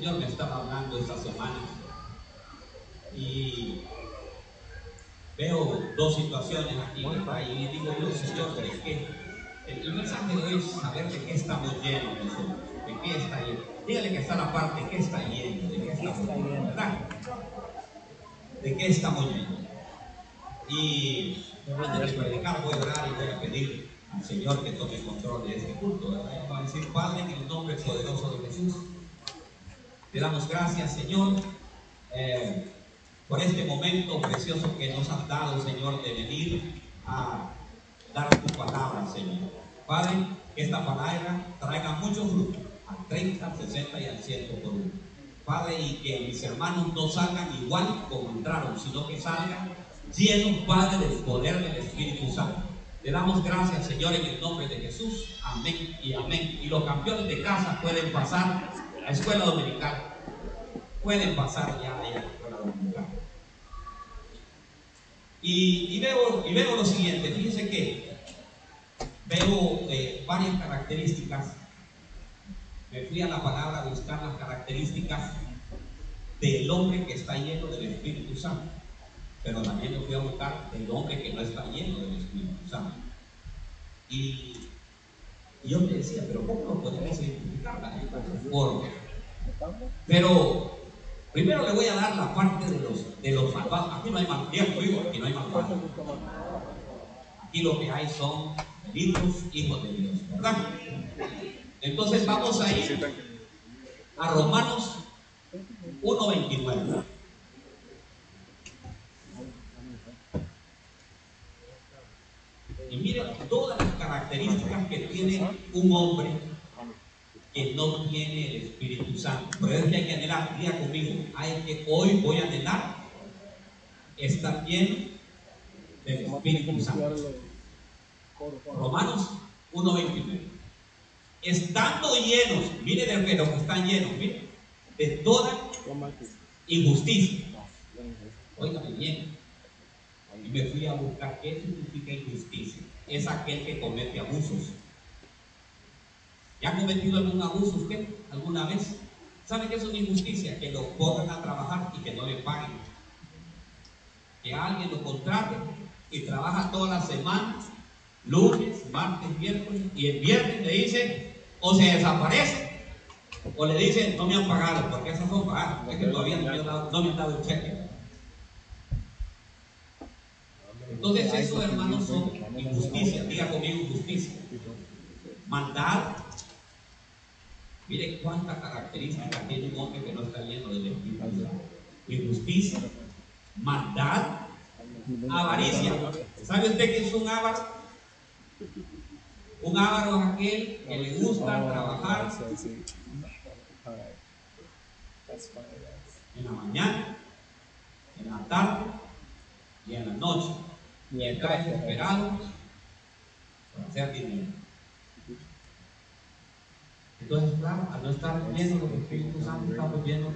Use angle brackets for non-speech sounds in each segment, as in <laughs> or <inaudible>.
Señor me estaba hablando esta semana y veo dos situaciones aquí y digo yo, Señor, ¿de qué? El mensaje es saber de qué estamos llenos, de qué está lleno. Dígale que está la parte, ¿de qué está lleno? ¿De qué estamos llenos? ¿Verdad? ¿De qué estamos llenos? Y antes de predicar voy a orar y voy a pedir al Señor que tome control de este culto. Vamos a decir, Padre, en el nombre poderoso de Jesús, te damos gracias, Señor. Eh, por este momento precioso que nos has dado, Señor, de venir a dar tu palabra, Señor. Padre, que esta palabra traiga mucho fruto, al 30, al 60 y al 100 por uno. Padre, y que mis hermanos no salgan igual como entraron, sino que salgan llenos, Padre, del poder del Espíritu Santo. Le damos gracias, Señor, en el nombre de Jesús. Amén y amén. Y los campeones de casa pueden pasar a escuela dominical. Pueden pasar ya a la escuela dominical. Y, veo, y veo lo siguiente, fíjense que veo eh, varias características. Me fui a la palabra a buscar las características del hombre que está lleno del Espíritu Santo. Pero también me fui a buscar del hombre que no está lleno del Espíritu Santo. Y, yo me decía, pero ¿cómo podemos identificar? Por, pero Primero le voy a dar la parte de los, de los malvados. Aquí no hay malvados, aquí no hay malvados. Aquí lo que hay son benditos hijos de Dios, ¿verdad? Entonces vamos a ir a Romanos 1.29. Y miren todas las características que tiene un hombre que no tiene el Espíritu Santo. Por eso hay que anhelar, día conmigo, hay que hoy voy a anhelar estar lleno del Espíritu Santo. Romanos 1.29. Estando llenos, mire de lo que están llenos, mire, de toda injusticia. Óigame bien. Y me fui a buscar qué significa injusticia. Es aquel que comete abusos ¿Ya ha cometido algún abuso usted alguna vez? ¿Sabe qué es una injusticia? Que lo pongan a trabajar y que no le paguen. Que alguien lo contrate y trabaja toda la semana, lunes, martes, miércoles, y el viernes le dice o se desaparece o le dicen no me han pagado, porque esas son pagadas, es que todavía no me han dado, no me han dado el cheque. Entonces eso hermanos son injusticias, diga conmigo injusticia. Maldad, Mire cuántas características tiene un hombre que no está lleno del Espíritu. Injusticia, maldad, avaricia. ¿Sabe usted qué es un avaro? Un avaro es aquel que le gusta trabajar en la mañana, en la tarde y en la noche. Y está desesperado para hacer dinero. Entonces, claro, al no estar lleno del Espíritu Santo, estamos llenos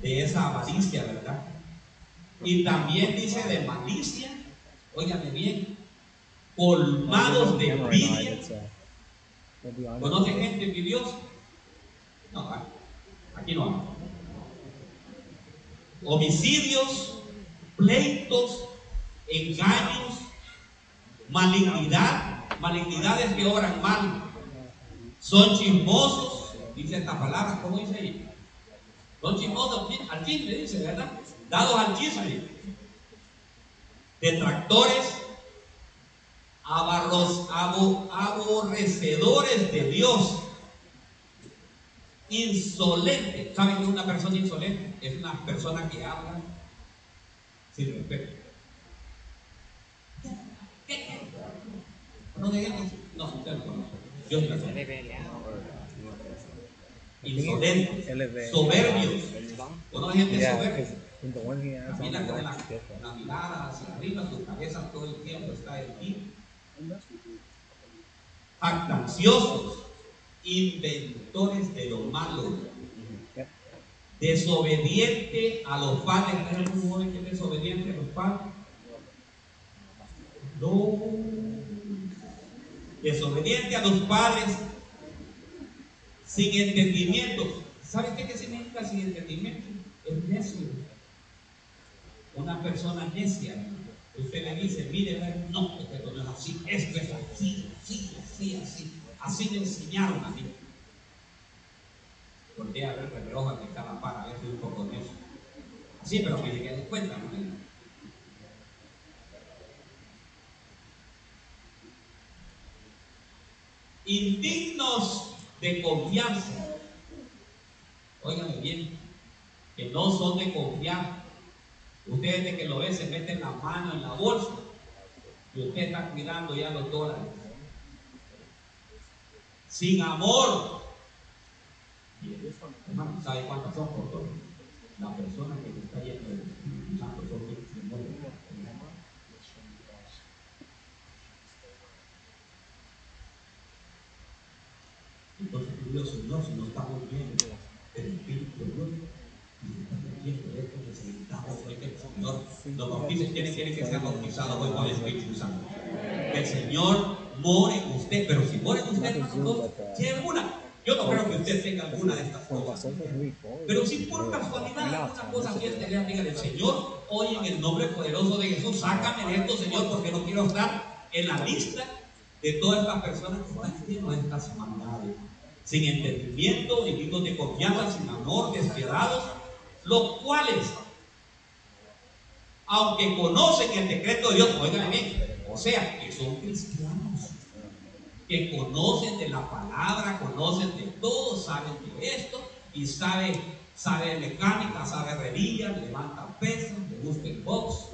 de, esa avaricia, ¿verdad? Y también dice de malicia, óigame bien, colmados de envidia. ¿Conoce gente envidiosa? No, aquí no hay. Homicidios, pleitos, engaños, malignidad, malignidades que obran mal, son chismosos, dice esta palabra, ¿cómo dice ahí? Son chismosos al chisme, dice, ¿verdad? Dados al chisme. Detractores, abarros, aborrecedores de Dios. Insolente. ¿Saben qué es una persona insolente? Es una persona que habla sin respeto. ¿Qué? No, no, no, usted no conoce. Dios Insolentes, soberbios. ¿Conoce gente soberbia? Camina con la, la, mirada hacia arriba, su cabeza todo el tiempo está en ti. Actanciosos, inventores de lo malo, desobediente a los padres. ¿Hay algún joven que es desobediente a los padres? No desobediente a los padres, sin entendimiento, ¿Sabe qué, significa sin entendimiento? Es necio. Una persona necia. Usted le dice, mire, no, esto no es así, esto es así, así, así, así. Así me enseñaron a mí. Voltea a ver el reloj que cada para, a ver si un poco necio. Así, pero que llegue de cuenta, ¿no? Indignos de confianza Óigame bien, que no son de confiar. Ustedes de que lo ven se meten la mano en la bolsa y usted está cuidando ya los dólares. Sin amor. ¿sabe cuántas son por que está yendo del Espíritu Santo son Entonces, Dios, no estamos bien, el Espíritu de Dios. Y esto necesitamos hoy que el Señor nos bautice. ¿Quiénes quieren que sea bautizado hoy con el Espíritu Santo? Que el Señor more en usted, pero si more en usted, alguna. Yo no creo que usted tenga alguna de estas cosas. Pero si por casualidad alguna cosa siente, le amiga del Señor, hoy en el nombre poderoso de Jesús, sácame de esto, Señor, porque no quiero estar en la lista de todas estas personas que están haciendo estas maldades sin entendimiento, dignos de confianza, sin amor, despiadados, los cuales, aunque conocen el decreto de Dios, oigan bien, o sea, que son cristianos, que conocen de la palabra, conocen de todo, saben de esto, y saben, sabe mecánica, sabe revilla, levantan pesas, le gusta el box,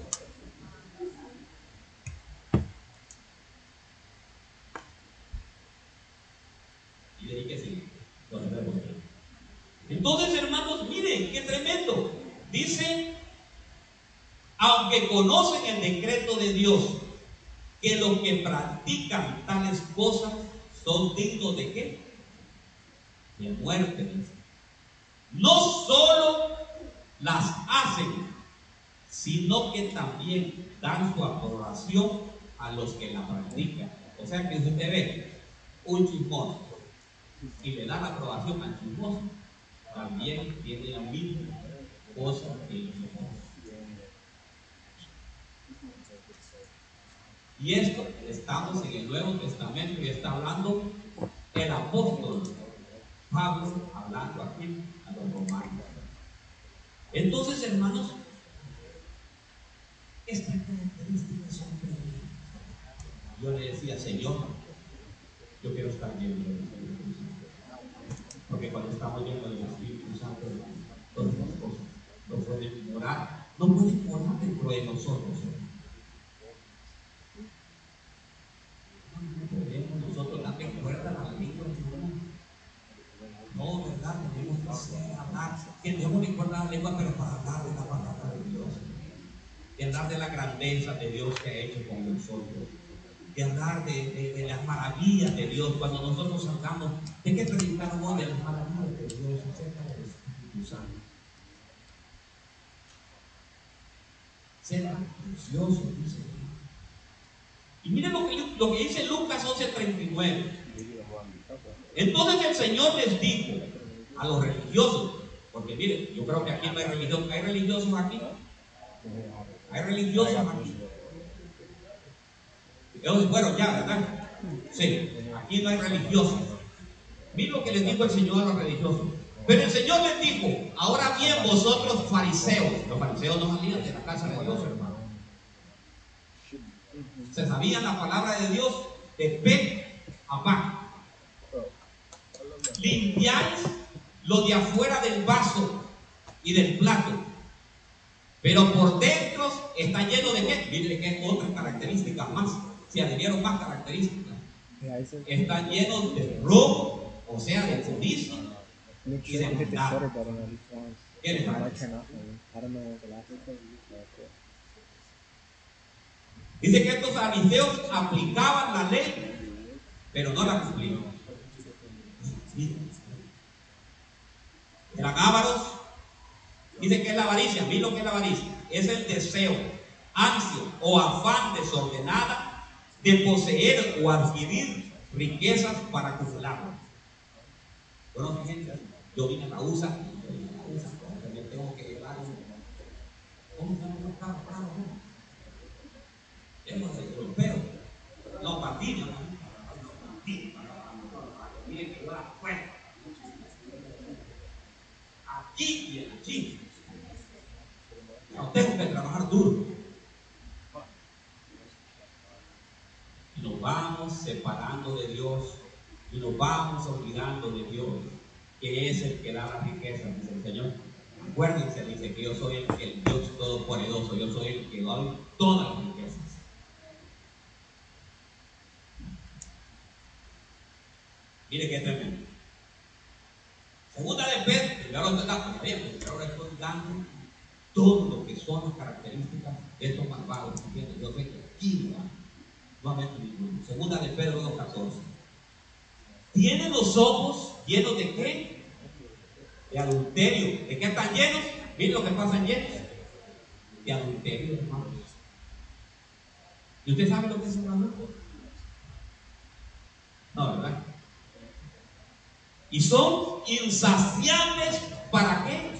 Entonces, hermanos, miren, qué tremendo. Dice, aunque conocen el decreto de Dios, que los que practican tales cosas son dignos de qué? De muerte. No solo las hacen, sino que también dan su aprobación a los que la practican. O sea que usted ve un chismoso y le da la aprobación al chismoso, también tiene la misma cosa que el chismoso. Y esto, estamos en el Nuevo Testamento y está hablando el apóstol Pablo, hablando aquí a los romanos. Entonces, hermanos, estas características son. Yo le decía, Señor, yo quiero estar lleno del Espíritu Santo. Porque cuando estamos llenos del Espíritu Santo, todas las cosas no pueden morar, no pueden morar dentro de nosotros. No podemos nosotros darle cuerda a la lengua No, ¿verdad? Tenemos que hacer, hablar, que le cuerda a la lengua, pero para hablar de la palabra de Dios. Y hablar de la grandeza de Dios que ha hecho con nosotros de hablar de, las maravillas de Dios. Cuando nosotros hablamos, ¿de qué predicamos hoy? De las maravillas de Dios acerca del Espíritu Santo. Será precioso, dice Y miren lo que, lo que dice Lucas 11:39. Entonces el Señor les dijo a los religiosos, porque miren, yo creo que aquí no hay religiosos, ¿hay religiosos aquí? Hay religiosos aquí. Bueno, ya, ¿verdad? Sí, aquí no hay religiosos. Miren lo que les dijo el Señor a los religiosos. Pero el Señor les dijo, ahora bien vosotros fariseos, los fariseos no salían de la casa de Dios, hermano. Se sabían la palabra de Dios de pe a pa. Limpiáis lo de afuera del vaso y del plato. Pero por dentro está lleno de qué? Miren que es otra característica más se adhirieron más características. Están llenos de robo, o sea, de codicia y de maldad. ¿Qué les parece? Dice que estos fariseos aplicaban la ley, pero no la cumplían. Eran ávaros. Dice que es la avaricia. Mira lo que es la avaricia. Es el deseo, ansia o afán desordenada de poseer o adquirir riquezas para acumularlas. Bueno, fíjense, Yo vine a la USA, yo vine a la USA, me tengo que llevar un. ¿Cómo se llama los carros? Claro, ¿no? Hemos de europeo. Los patinos, ¿no? Patinos. Miren que yo la fuera. Aquí y allí. No tengo que trabajar duro. Y nos vamos separando de Dios y nos vamos olvidando de Dios, que es el que da la riqueza, dice el Señor. Acuérdense, dice que yo soy el, el Dios todopoderoso, yo soy el que doy todas las riquezas. Mire qué tremendo. Segunda de Pedro, primero está bien, ahora estoy dando todo lo que son las características de estos malvados. Yo sé que aquí no va a ninguno. Segunda de Pedro 2.14. Tienen los ojos llenos de qué? De adulterio. ¿De qué están llenos? Miren lo que pasan llenos. De adulterio, hermanos. ¿Y usted sabe lo que es un adulterio? No, ¿verdad? Y son insaciables para qué?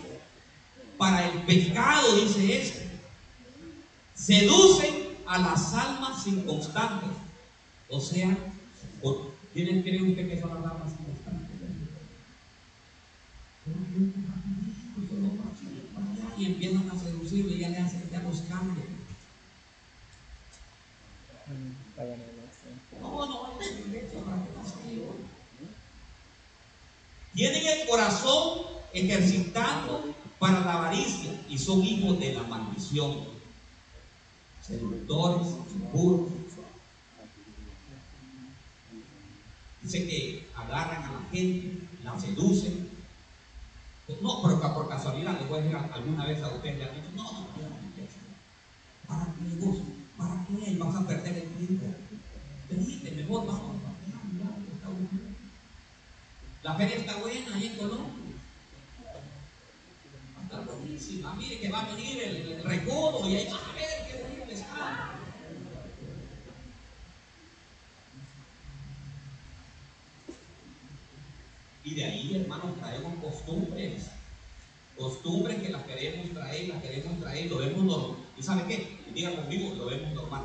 Para el pecado, dice esto. Seducen a las almas inconstantes. O sea, ¿quién cree usted que son las almas inconstantes? Y empiezan a seducirle y ya le hacen ya los cambios. No, no, tienen el corazón ejercitando para la avaricia y son hijos de la maldición. Seductores, impuros. Dice que agarran a la gente, la seducen. No, pero por casualidad les voy a decir alguna vez a ustedes le han dicho, no, no, no, ¿para qué ¿Para qué? Vas a perder el tiempo. Venite, mejor vamos. La feria está buena ahí en Colombia. Va a estar buenísima. Mire que va a venir el, recodo y ahí va a ver qué bonito está. Y de ahí, hermanos, traemos costumbres. Costumbres que las queremos traer, las queremos traer, lo vemos normal. ¿Y sabe qué? Diga conmigo, lo vemos normal.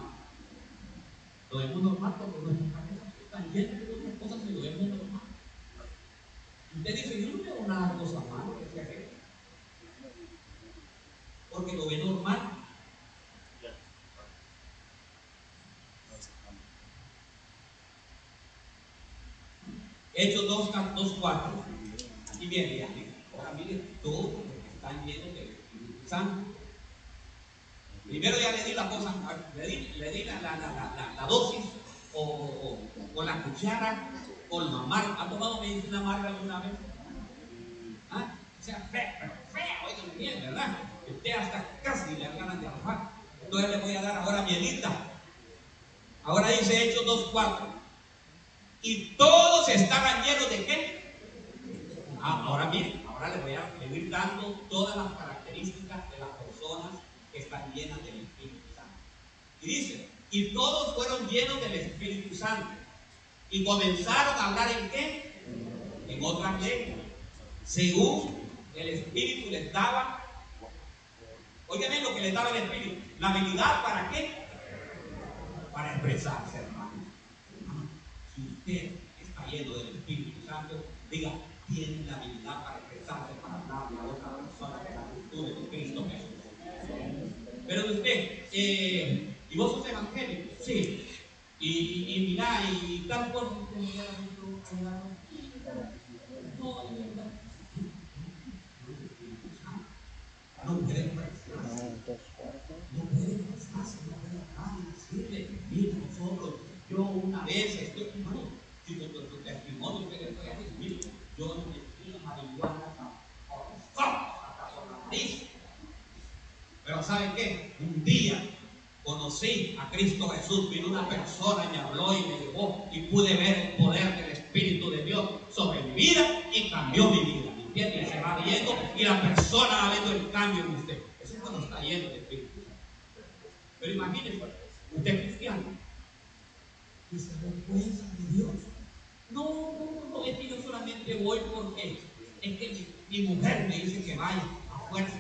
Lo vemos normal porque nuestras cabezas están llenas de otras cosas y lo vemos normal. Usted dice, yo no veo una cosa mala que sea que. Porque lo ve normal. Hechos 2, 2, 4. Aquí viene, ya. Ahora mire, todos están llenos de Espíritu Santo. Primero ya le di la cosa, le di, le di la, la, la, la, dosis o, o, o la cuchara con la amarga. ¿Ha tomado medicina amarga alguna vez? ¿Ah? O sea, fea, pero oigan bien, ¿verdad? Usted hasta casi le ganas de arrojar. Entonces le voy a dar ahora mielita. Ahora dice Hechos 2.4. Y todos estaban llenos de qué? Ah, ahora miren, ahora les voy a seguir dando todas las características de las personas que están llenas del Espíritu Santo. Y dice, y todos fueron llenos del Espíritu Santo y comenzaron a hablar en qué? En otras lenguas. Según el Espíritu les daba. Óigame lo que les daba el Espíritu. La habilidad para qué? Para expresarse, usted está lleno del Espíritu Santo, diga, tiene la habilidad para expresarse, para hablarle a otra persona de la virtud de Cristo Jesús. Pero usted, eh, ¿y vos sos evangélico? Sí. Y, y, y mira, y tal cual. No puede No puede expresarse, no puede hablar y decirle, mira, nosotros, yo una vez estoy, si tu, tu, testimonio que le voy a yo no me a marihuana hasta por la nariz. Pero ¿saben qué? Un día conocí a Cristo Jesús, vino una persona me habló y me llevó y pude ver el poder del Espíritu de Dios sobre mi vida y cambió mi vida. Y se va viendo y la persona va viendo el cambio en usted. Eso es cuando está lleno de Espíritu. Pero imagínense, usted es cristiano y se vergüenza de Dios. No, no, es que yo solamente voy porque es que mi, mi mujer me dice que vaya a fuerza.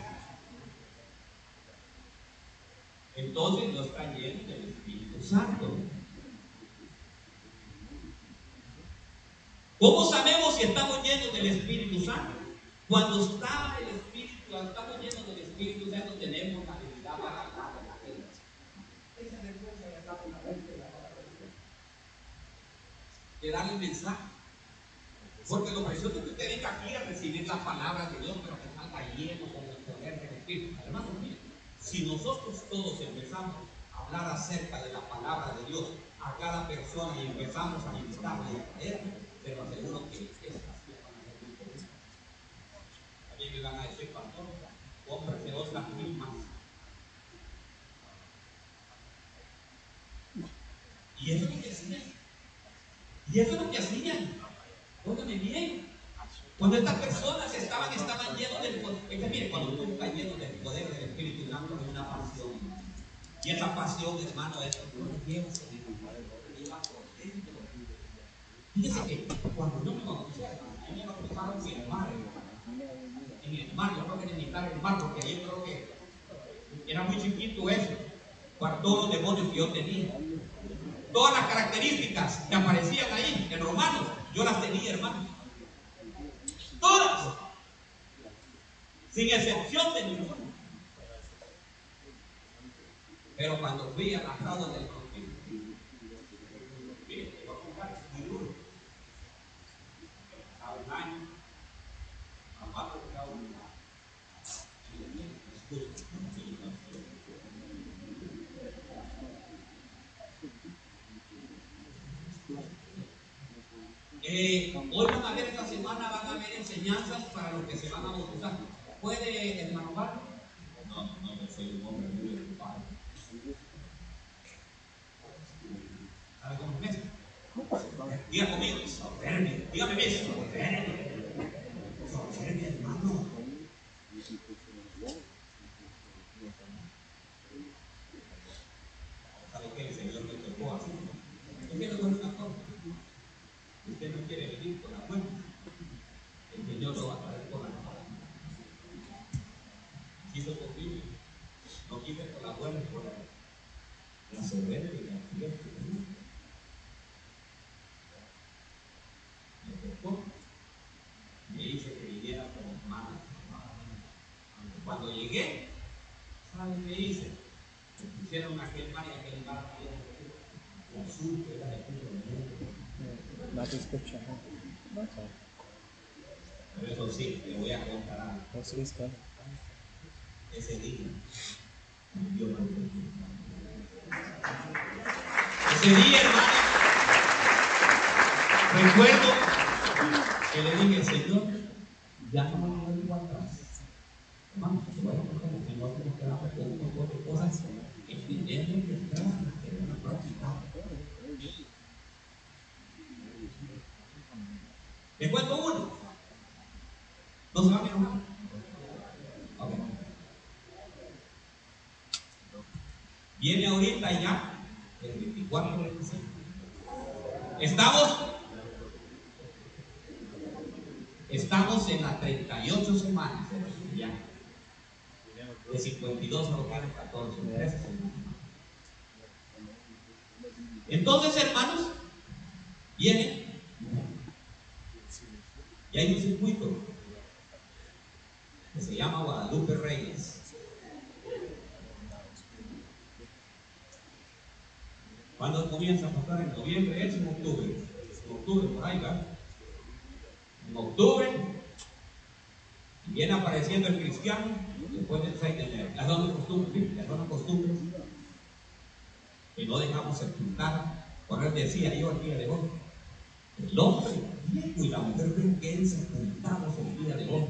Entonces no está lleno del Espíritu Santo. ¿Cómo sabemos si estamos llenos del Espíritu Santo? Cuando está el Espíritu, cuando estamos llenos del Espíritu Santo, tenemos la habilidad para hablar de la gente. Esa respuesta ya está con la mente de la Darle el mensaje. Porque lo precioso es que usted venga aquí a recibir las palabras de Dios, pero que salga lleno con el poder del Espíritu. Hermano mío, si nosotros todos empezamos a hablar acerca de la palabra de Dios a cada persona y empezamos a invitarle y a creerle, pero aseguro que estas muy poquitas. También me van a decir, pastor, cómprese otras mismas. Y eso es lo que hacían. Y eso es lo que hacían. Óigame bien. Cuando estas personas estaban, estaban llenos del poder. mire, cuando tú estás lleno del poder del Espíritu Santo, es una pasión. Y esa pasión, hermano, es lo que uno lleva, se lleva por dentro. Fíjese que cuando yo me bauticé, a mí me bautizaron en el mar. En el mar, yo creo que necesitaba el mar, porque ahí creo que era muy chiquito eso, para todos los demonios que yo tenía. Todas las características que aparecían ahí en Romanos, yo las tenía, hermano. Todas. Sin excepción de ninguna. Pero cuando fui a las aguas del Eh, hoy van a ver esta semana, van a haber enseñanzas para los que se van a bautizar. ¿Puede, hermano Barro? No, no, no soy un hombre muy ocupado. ¿Sabe cómo es? Diga conmigo, soberbia. Dígame bien, soberbia. Soberbia, hermano. ¿Sabe qué? El Señor me tocó así. Yo quiero con una cosa. Usted no quiere venir con la muerte. El Señor lo va a traer con la palabra. Quiso conmigo. No quise por la buena, por la, Me tocó. Me hice que viniera con manos. Cuando llegué, ¿saben qué hice? Me pusieron aquel mar y aquel mar azul que era de. Huh? That's all. Pero eso sí, le voy a contar algo. Ese día, Dios me lo Día, hermano, recuerdo que le dije, Señor, ya no me vuelvo atrás. Hermano, te voy a contar que no tengo que dar con de cosas que tenemos que tenemos que practicar. ¿Le cuento uno? ¿No se va a enojar? Viene ahorita ya, el 24 de diciembre. Estamos, estamos en las 38 semanas ya. De 52 a los 14, 13 semanas. Entonces, hermanos, viene y hay un circuito que se llama Guadalupe Reyes. Cuando comienza a pasar en noviembre, es en octubre. En octubre por ahí va. En octubre viene apareciendo el cristiano después del 6 de enero. Las dos costumbres, las dos costumbres que no dejamos sepultar. Por él decía yo el día de hoy, el hombre y la mujer ven que él sepultados el día de hoy.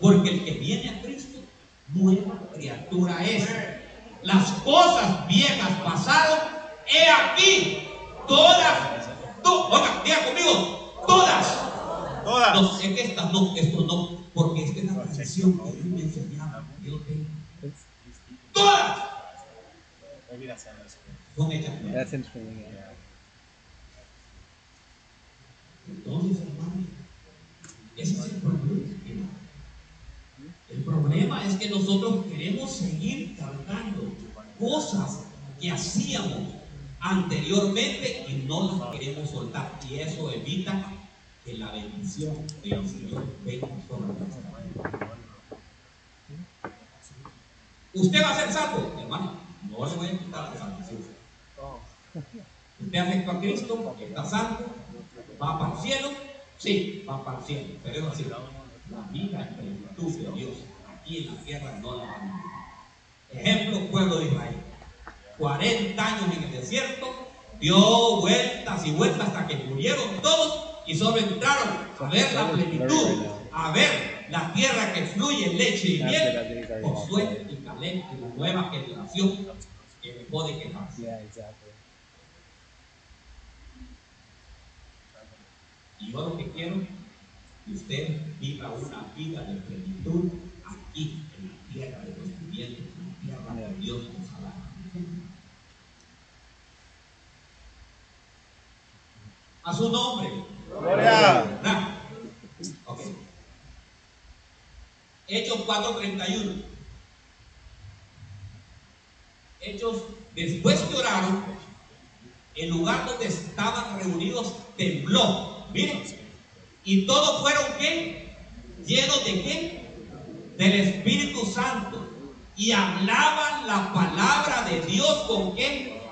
Porque el que viene a Cristo, nueva criatura es. Las cosas viejas pasaron, he aquí, todas, to, oiga, diga conmigo, todas. Todas. No, es que estas no, esto no, porque esta es la tradición que Dios me enseñaba. Yo tengo. Todas son hechas. Entonces, hermano, ese es el problema. problema es que nosotros queremos seguir cargando cosas que hacíamos anteriormente y no las queremos soltar. Y eso evita que la bendición del Señor venga sobre vida. ¿Usted va a ser salvo? Hermano, no le voy a quitar la salvación. ¿Usted aceptó a Cristo? ¿Está salvo? ¿Va para el cielo? Sí, va para el cielo. Pero es así. La vida en plenitud de Dios aquí en la tierra no la van a vivir. Ejemplo, pueblo de Israel. 40 años en el desierto, dio vueltas y vueltas hasta que murieron todos y solo entraron a ver la plenitud, a ver la tierra que fluye leche y miel. Josué y Caleb y la nueva generación que dejó de quejarse. Y yo lo que quiero que usted viva una vida de plenitud aquí, en la tierra de los vivientes, en la tierra que Dios nos ha dado. A su nombre. Gloria. ¿Verdad? Ok. Hechos 4:31. Hechos, después que oraron, el lugar donde estaban reunidos tembló. Miren, y todos fueron qué? Llenos de qué? Del Espíritu Santo. Y hablaban la palabra de Dios con qué?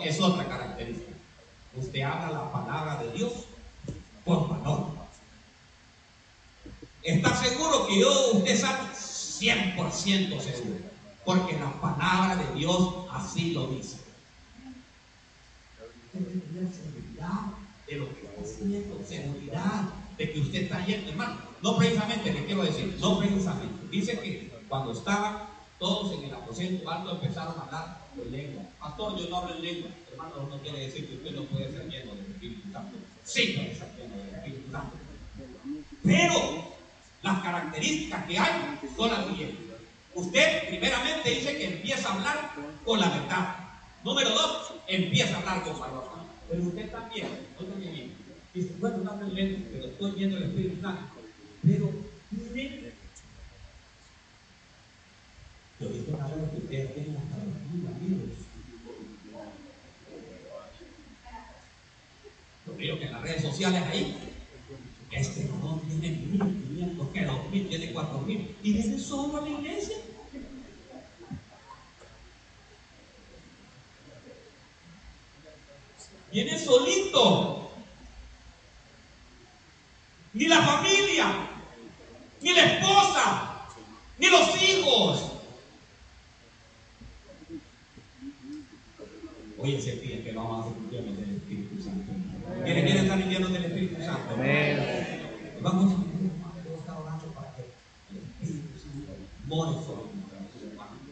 Es otra característica. Usted habla la palabra de Dios con valor. ¿Está seguro que yo, usted sabe? 100% seguro. Porque la palabra de Dios así lo dice. Seguridad de lo que está haciendo, seguridad de que usted está yendo, hermano. No precisamente, le quiero decir, no precisamente. Dice que cuando estaban todos en el aposento alto empezaron a hablar en lengua. Pastor, yo no hablo en lengua. Hermano, no quiere decir que usted no puede ser lleno del Espíritu Santo. Sí puede ser lleno del Espíritu Santo. Pero las características que hay son las siguientes. Usted primeramente dice que empieza a hablar con la verdad. Número dos, empieza a hablar con valor. Pero usted también, óigame bien, dice, bueno, no hablo en lengua, pero estoy viendo el Espíritu Santo. Pero tiene yo he visto casos que ustedes hasta los mil amigos. Lo veo que en las redes sociales ahí, este no tiene mil quinientos, que dos mil, tiene cuatro mil, y viene solo a la iglesia. Viene solito. Ni la familia, ni la esposa, ni los hijos. Hoy el día que vamos a ser llenos del Espíritu Santo. ¿Quiénes quieren estar llenos del Espíritu Santo? Amén. Vamos a estar orando para que el Espíritu Santo more sobre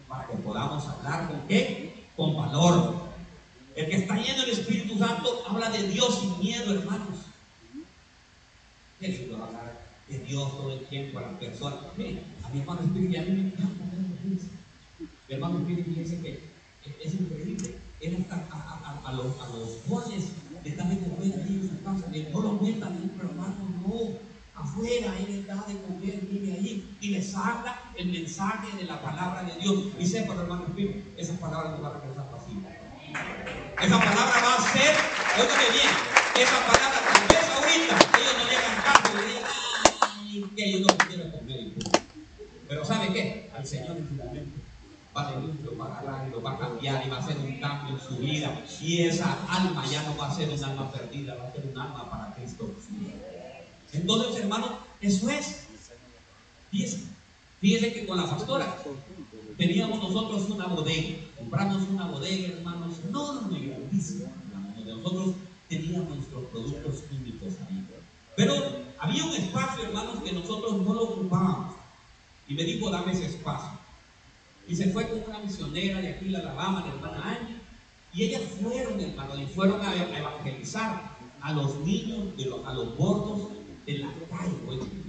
para que podamos hablar con qué? Con valor. El que está lleno del Espíritu Santo habla de Dios sin miedo, hermanos. Qué lindo hablar de Dios todo el tiempo a las personas. Mire, a mi hermano Espíritu, y a mí me encanta. Mi hermano Espíritu dice que es increíble. A, los, a jóvenes le da de comer ahí en su casa, que no los metan dentro, hermano, no. Afuera, él les da de comer, vive ahí y les habla el mensaje de la palabra de Dios. Y sepa, hermano esas palabras no van a regresar vacías. Esa palabra va a ser, óigame bien, esa palabra tal vez ahorita ellos no le hagan caso y le digan, ay, que yo no quiero comer. y punto. Pero ¿sabe qué? Al Señor en su momento va a venir, lo va a agarrar y lo va a cambiar y va a hacer un cambio en su vida. Esa alma ya no va a ser un alma perdida, va a ser un alma para Cristo. Entonces, hermano, eso es. Fíjese que con la pastora teníamos nosotros una bodega, compramos una bodega, hermanos, enorme, grandísima, nosotros teníamos nuestros productos químicos ahí. Pero había un espacio, hermanos, que nosotros no lo ocupábamos. Y me dijo, dame ese espacio. Y se fue con una misionera de aquí, la Alabama, la hermana Angie. Y ellas fueron, hermano, y fueron a, a evangelizar a los niños, de los, a los gordos de la calle, oye,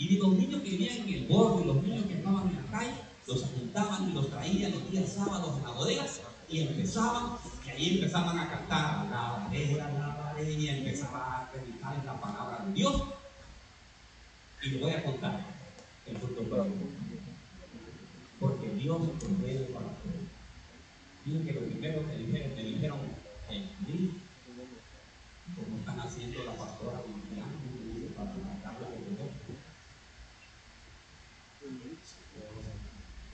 y los niños que vivían en el borde, los niños que estaban en la calle, los juntaban y los traían los días sábados en la bodega y empezaban, y ahí empezaban a cantar la bandera, la bandera, y empezaban a predicar en la palabra de Dios. Y le voy a contar, el próximo. Porque Dios provee para Miren que lo primero que dijeron, me dijeron mí, como están haciendo la pastora Viviana, para matarla de dolor.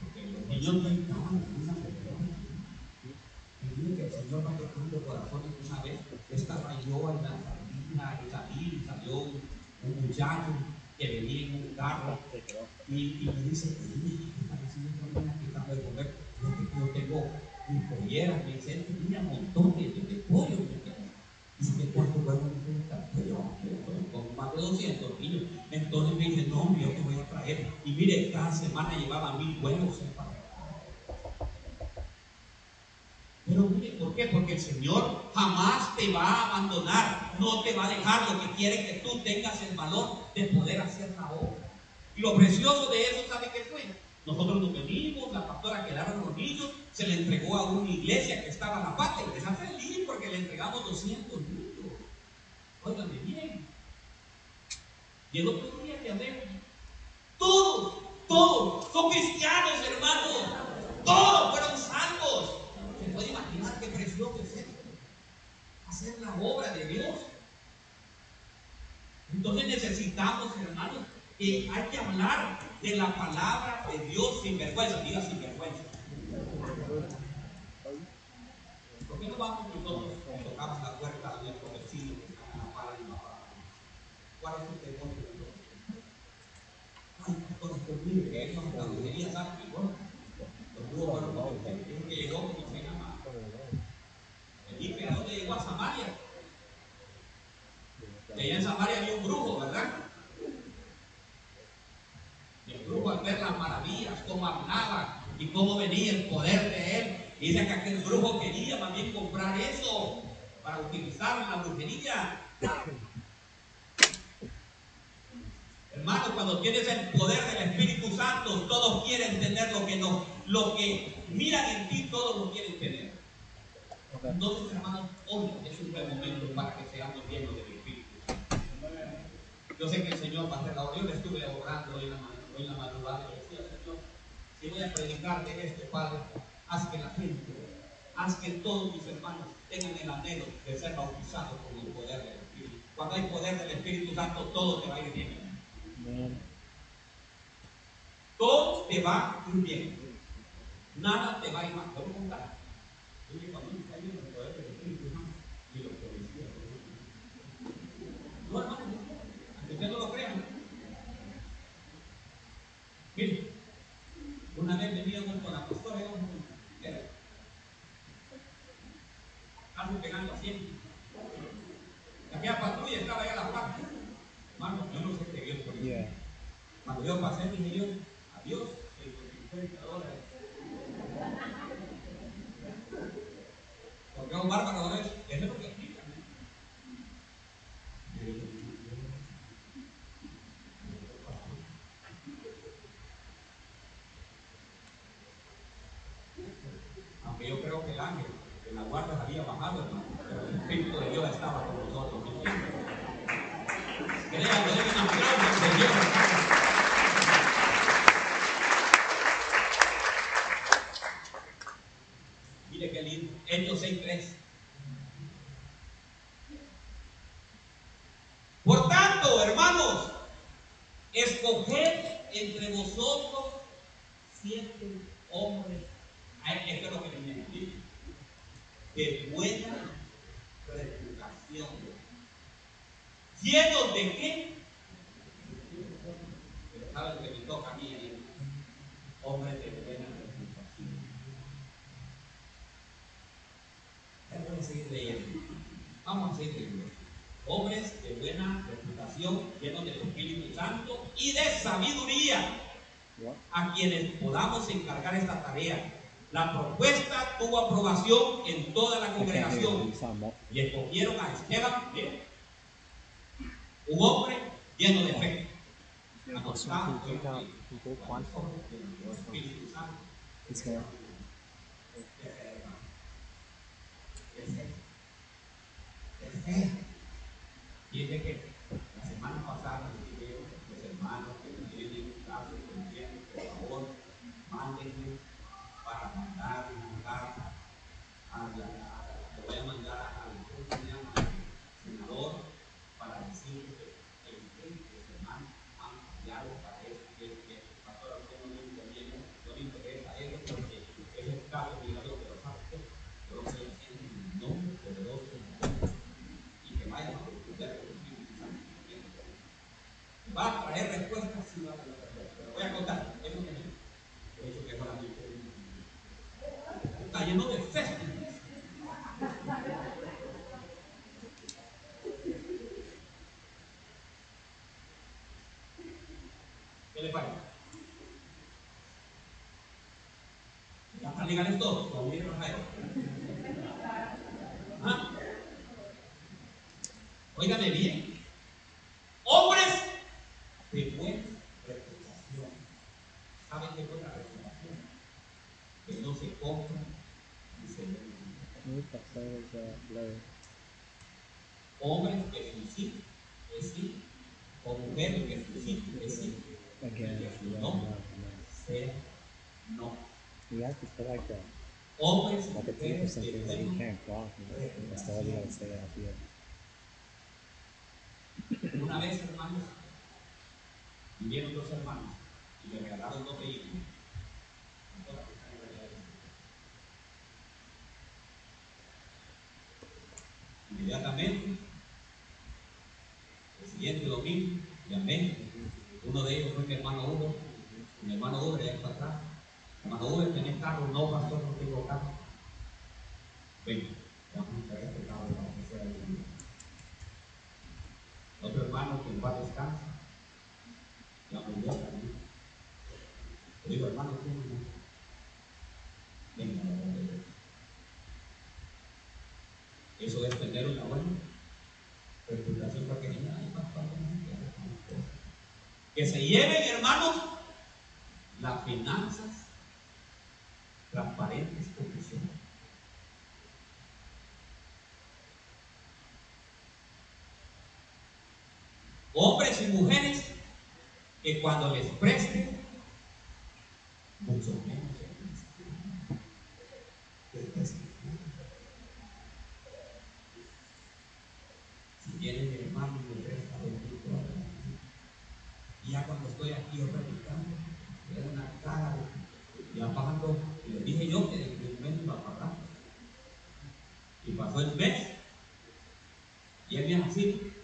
Porque los niños no estaban en una persona. Miren que el Señor va tocando corazones una vez. Estaba yo en la sardina y salí, salió un muchacho que venía en un carro y, y me dice, "Oye, ¿qué están haciendo esta mañana quitando de comer? Yo, que yo tengo mi pollera, me dice, él tenía un montón de, de, de pollo. me dice, Dice que cuánto huevos necesitas. Pues yo, yo, con más de 200 niños. Entonces me dice, no, yo te voy a traer. Y mire, cada semana llevaba mil huevos en para pero mire, ¿por qué? Porque el Señor jamás te va a abandonar, no te va a dejar. Lo que quiere que tú tengas el valor de poder hacer la obra. Y lo precioso de eso, ¿sabe qué fue? Nosotros nos venimos, la pastora quedaron los niños, se le entregó a una iglesia que estaba a la parte, y está feliz porque le entregamos 200 niños. Óigame bien. Y el otro día que hablé, todos, todos son cristianos, hermanos. Todos fueron salvos. ¿Se puede imaginar qué precioso es esto? Hacer la obra de Dios. Entonces necesitamos, hermanos, que hay que hablar de la palabra de Dios sin vergüenza. Diga sin vergüenza. ¿Por qué no vamos nosotros y tocamos la puerta de nuestro vecino que está en la pala y la pala? ¿Cuál es su temor de Dios? Ay, pastor, es horrible, que eso la brujería sabe mejor. Los brujos fueron los que que llegó, como se llama. Felipe, ¿a dónde llegó? A Samaria. Y allá en Samaria había un brujo, ¿verdad? Y el brujo al ver las maravillas, cómo hablaba y cómo venía el poder de él, dice que aquel brujo quería más bien comprar eso para utilizarlo en la brujería. Hermano, cuando tienes el poder del Espíritu Santo, todos quieren tener lo que no, lo que miran en ti, todos lo quieren tener. Entonces, hermanos, hoy es un buen momento para que seamos llenos del Espíritu Santo. Yo sé que el Señor va a hacer la obra. Yo le estuve orando hoy en la, ma- hoy en la madrugada y decía, Señor, si voy a predicar de esto, Padre, haz que la gente, haz que todos mis hermanos tengan el anhelo de ser bautizados con el poder del Espíritu. Cuando hay poder del Espíritu Santo, todo te va a ir bien. Todo te va a ir bien. Nada te va a ir mal. Puedo contar. Oye, cuando uno está lleno del poder del Espíritu Santo, y lo que decía. No, hermano, aunque usted no lo crea. Mire, una vez venía con la pastora, era un- era- Estaban pegando a 100. Aquella patrulla estaba allá a la parte. Hermano, yo no sé qué Dios por eso. Yeah. Cuando yo pasé, dije yo, adiós, 150 dólares. Porque un bárbaro ahora es, es lo que explica. Aunque yo creo que el ángel de la guardia había bajado, hermano, pero el Espíritu de Dios estaba con nosotros. ¿me entiende? Créanlo, denle un aplauso de Dios, hermano. Mire qué lindo. Hechos 6.3. Por tanto, hermanos, escoged entre vosotros siete hombres. Ay, Esto es lo que venía a decir. De buena reputación. ¿Llenos de qué? Pero ¿saben que me toca a mí? ahí? Hombres de buena reputación. Voy a seguir leyendo. Vamos a seguir leyendo. Hombres de buena reputación, llenos del Espíritu Santo y de sabiduría, a quienes podamos encargar esta tarea. La propuesta tuvo aprobación en toda la congregación y escogieron a Esteban, un hombre lleno de fe. Acostado Espíritu Santo. Que la semana pasada les dije yo, los hermanos que tienen casos de llámenme para mandar una carta a la, le voy a mandar al ¿cómo se llama? senador para decirle que el que los hermanos han cambiado para eso, que, que el pastor a usted no le conviene, no le interesa a ellos porque es el caso migratorio, pero sabe que yo lo estoy haciendo en el nombre poderoso de Dios y que vayan a responder a los Espíritu Santo. Va a traer respuestas, sí va a traer respuestas. Voy a contar, eso que me he dicho que es para mí. Está lleno de fe. ¿Qué le parece? ¿Ya están legales todos? ¿Cómo viene Rafael? ¿Ah? Óigame bien. Hombres de buena reputación. ¿Saben qué es buena reputación? Que no se compra ni se vende. Hombres que sí es sí, o mujeres que sí es sí, que su no no, no. sea no. You have to that. Hombres y Like a mujeres 10% que thing that you tengan can't block. That's all you gotta say out here. Una vez, hermanos, vinieron dos hermanos y me regalaron dos vehículos. Inmediatamente, el siguiente domingo, llamé. Uno de ellos fue mi hermano Hugo. Mi hermano Hugo ya está atrás. Hermano Hugo, ¿tenés carro? No, pastor, no tengo carro. Venga, vamos a traer este carro para que sea el otro hermano que en paz descansa, ya murió también. Le digo, hermano, ¿qué no? Venga, no, no, no. Eso es tener una buena reputación para que digan, ay, papá, no me quiero con usted". Que se lleven, hermanos, las finanzas transparentes como son. hombres y mujeres que cuando les presten, mucho menos se prestan. Que presten. Si viene mi hermano y me presta 20 dólares, y ya cuando estoy aquí yo predicando, veo una cara de, ya pagando, y le dije yo que en el mes iba a pagar. Y pasó el mes, y él viene así,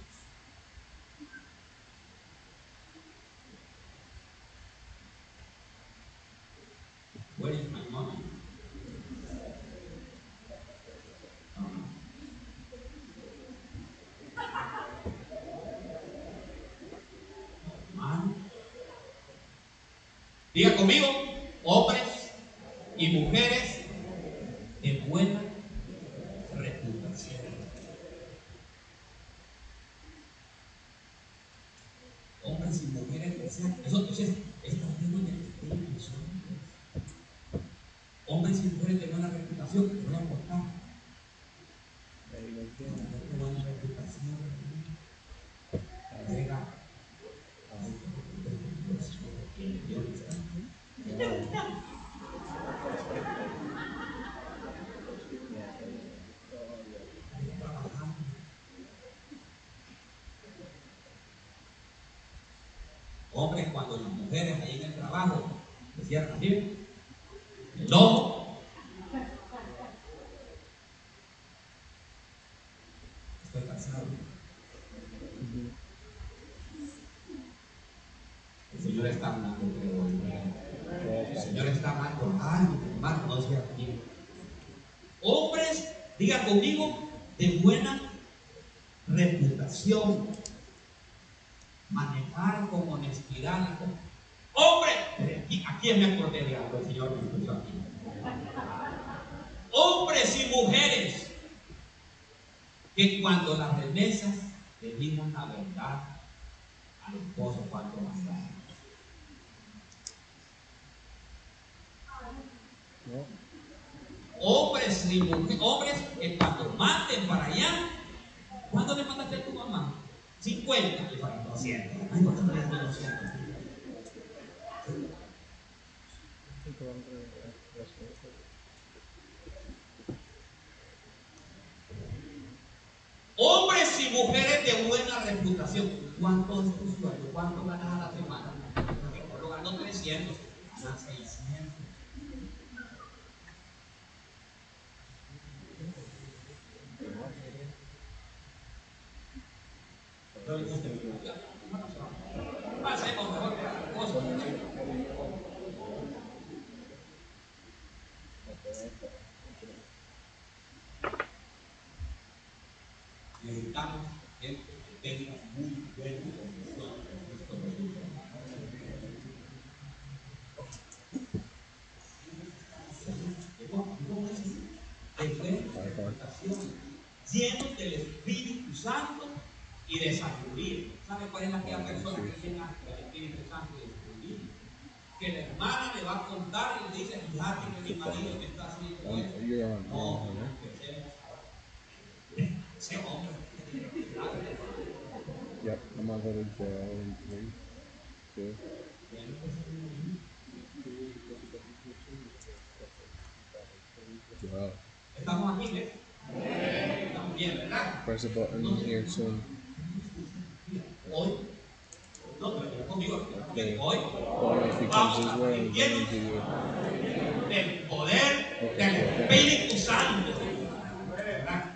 Where is my money? <laughs> Diga conmigo, hombres y mujeres de buena reputación. Hombres y mujeres que sean, eso entonces está lleno de Espíritu Santo hombres y mujeres de buena reputación, te voy a contar. There you go. De buena reputación. Llega a Dios está. trabajando. Hombres, cuando las mujeres ahí en el trabajo cierran bien, el ojo. Estoy cansado. El Señor está hablando, creo. El Señor está hablando. Ay, hermano, no sea aquí. Hombres, diga conmigo, de buena reputación. Manejar con honestidad. la cosa. Hombre, aquí, aquí me acordé de algo, el Señor me puso aquí. Hombres y mujeres que cuando las remesas le digan la verdad al esposo cuánto más da. No. Hombres hombres que cuando manden para allá, ¿cuánto le mandaste a tu mamá? 50 y para 200. Ay, ¿por no le das 200? Hombres y mujeres de buena reputación. ¿Cuánto es tu sueldo? ¿Cuánto ganas a la semana? Yo lo gano 300, ganas 600. No le gusta mi vida. Pasemos mejor que la cosa. Necesitamos gente que tenga muy buena condición con estos productos. De reputación, llenos del Espíritu Santo y de sabiduría. ¿Sabe cuál es aquella persona que tiene el Espíritu Santo y de sabiduría? Que la hermana le va a contar y le dice, fíjate que mi marido me está haciendo esto. No, empecemos ese hombre. Yep, I'm uh, in three, two. Wow. Estamos aquí, ¿ves? Estamos bien, ¿verdad? Press a button here soon. Hoy, no, pero conmigo, Okay. hoy Or if he comes his way, then into you. del poder del Espíritu Santo. ¿verdad?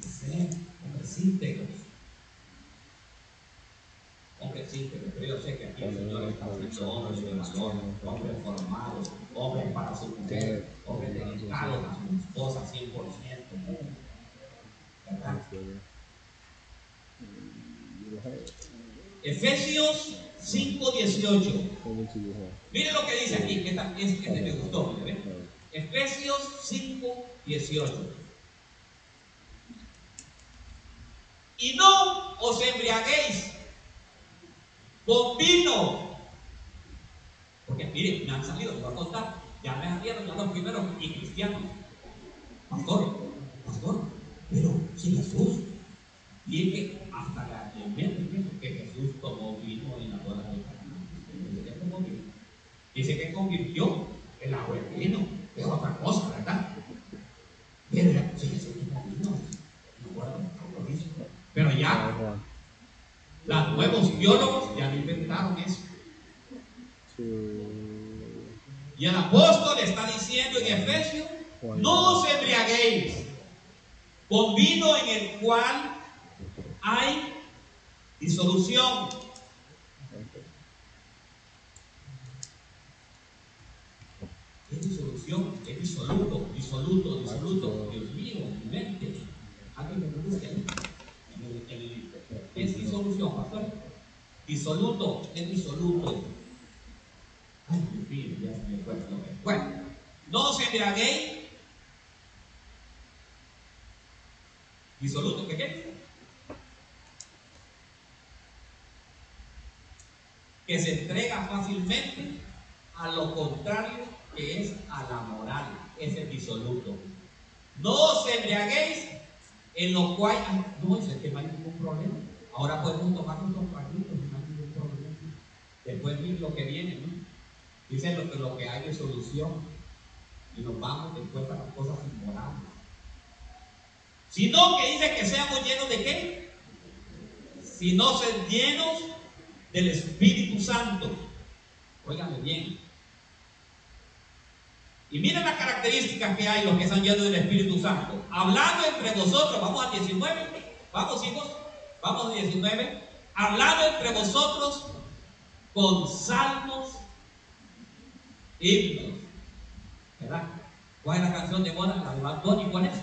Ser hombres íntegros. Íntegros, pero yo sé que aquí el Señor está haciendo hombres de valor, hombres formados, hombres para su mujer, hombres dedicados a su esposa 100%. ¿Verdad? Efesios 5:18. Come into your home. Miren lo que dice aquí, que esta- es- este me gustó. Uh, Efesios 5:18. Y no os embriaguéis con vino. Porque miren, me han salido, les voy a contar. Ya me salieron ya los primeros y cristianos. Pastor, pastor, pero si Jesús viene hasta la mente que Jesús tomó vino en la boda de Caná. Dice que que convirtió el agua en vino. Es otra cosa, ¿verdad? Pero si Jesús tomó vino, no dice. Pero ya. Los nuevos biólogos ya lo inventaron eso. Y el apóstol está diciendo en Efesios, no os embriaguéis con vino en el cual hay disolución. Es disolución, es disoluto, disoluto, disoluto. Dios mío, mi mente. Alguien me pregunta ahí. El- el- Es disolución, pastor. Disoluto, es disoluto. Ay, Dios mío, ya se me Bueno, no os embriaguéis. Disoluto, ¿qué qué? Que se entrega fácilmente a lo contrario que es a la moral, es el disoluto. No os embriaguéis en lo cual no dice que no hay ningún problema. Ahora podemos tomar unos traguitos y no hay ningún problema. Después viene lo que viene, ¿no? Dice lo que, lo que hay es solución. Y nos vamos después a las cosas inmorales. Sino que dice que seamos llenos de qué? Sino ser llenos del Espíritu Santo. Óigame bien. Y miren las características que hay los que son llenos del Espíritu Santo. Hablando entre vosotros, vamos al 19, vamos hijos, vamos al 19. Hablando entre vosotros con salmos, himnos. ¿Verdad? ¿Cuál es la canción de boda? La de Bad Bunny, ¿cuál es?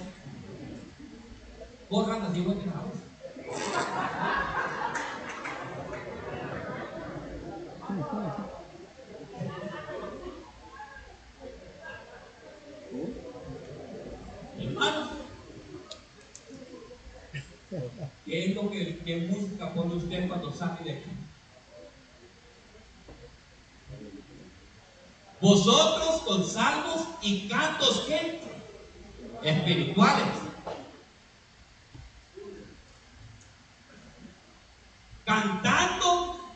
Corran así que la voz. Hermanos, ¿qué es lo que qué música pone usted cuando sale de aquí? Vosotros con salmos y cantos ¿qué? espirituales.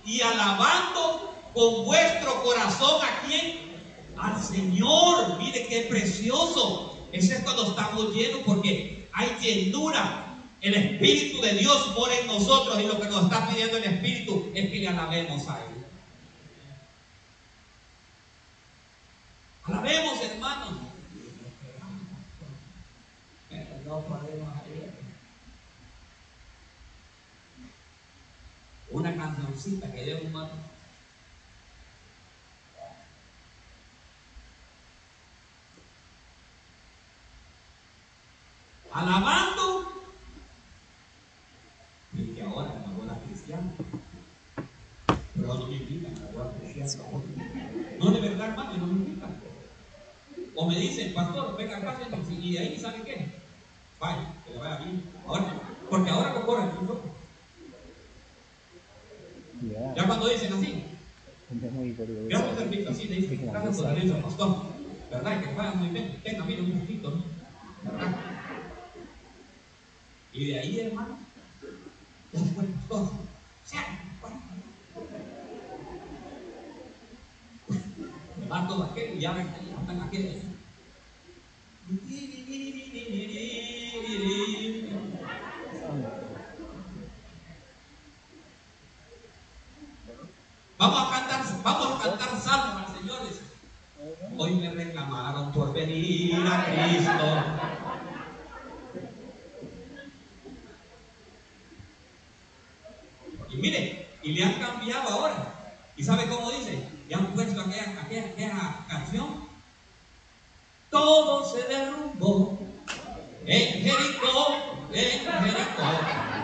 y alabando con vuestro corazón a quién? Al Señor. Mire qué precioso. Ese es cuando estamos llenos porque hay llenura. El Espíritu de Dios mora en nosotros y lo que nos está pidiendo el Espíritu es que le alabemos a Él. Alabemos, hermanos. Pero no podemos Una cancioncita que dé un mato. Alabando. Y que ahora en la boda cristiana. Pero no me invitan a la No, de verdad, hermano, no me invitan. O me dicen, pastor, venga, pásenme. Y de ahí, ¿sabe qué? Vaya, que le vaya bien. Ahora, porque ahora no corren. Yeah. Ya cuando dicen así, no servicio así, le dicen, gracias por pastor. ¿Verdad? Que vaya muy bien, tenga, mire un poquito, ¿no? ¿Verdad? Y de ahí, hermano, ya fue el pastor. O sea, bueno. Me va todo aquel y ya ven, ya están aquel. Vamos a cantar, vamos a cantar salmos al Señor. dice. Hoy me reclamaron por venir a Cristo. Y mire, y le han cambiado ahora. ¿Y sabe cómo dice? Le han puesto aquella, aquella, aquella canción. Todo se derrumbó en Jericó, en Jericó.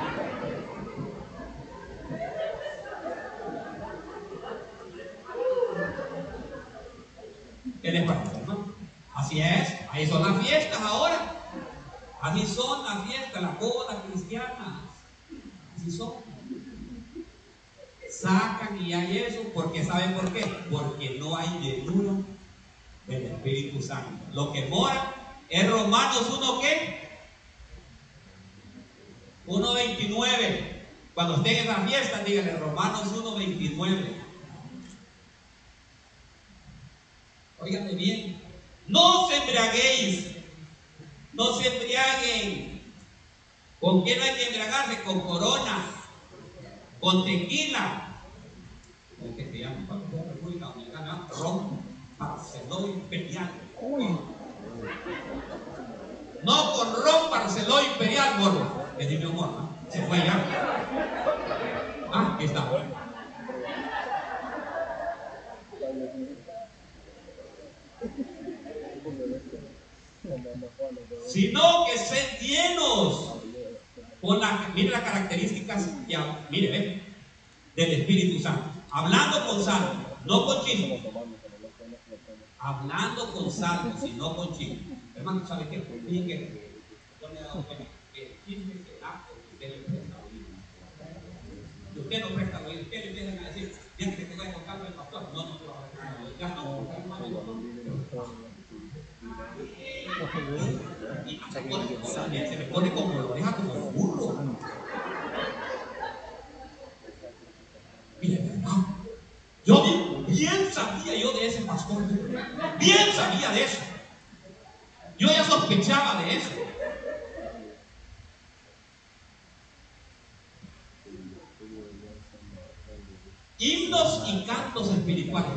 ¿Qué les parece, hermano? Así es, ahí son las fiestas ahora. Así son las fiestas, las bodas cristianas. Así son. Sacan y hay eso, porque ¿saben por qué? Porque no hay llenura del Espíritu Santo. Lo que mora es Romanos 1, ¿qué? 1.29. Cuando estén en la fiesta, díganle Romanos 1.29. Óigame bien. No se embriaguéis. No se embriaguen. ¿Con qué no hay que embriagarse? Con corona. Con tequila. ¿Cómo que se llama? Cuando República Dominicana, ron, Barceló Imperial. No con ron Barceló Imperial, gordo. Tiene humor, ¿no? Se fue ya. Ah, aquí está. Sino que sed llenos con la, mire las características, ya, mire, ve, del Espíritu Santo. Hablando con salmos, no con chismes. Hablando con salmos y no con chismes. Hermano, ¿sabe qué? Fíjense que yo me he dado cuenta que el chisme se da porque usted le presta oído. Y usted no presta oído, usted le empiezan a decir, tiene que te voy a contar con el pastor. No, no te lo voy a prestar oído. Ya no, porque hermano, no, no. Y se pone, se le pone como lo deja como burro. Mire, hermano, yo bien, sabía yo de ese pastor, bien sabía de eso. Yo ya sospechaba de eso. Himnos y cantos espirituales.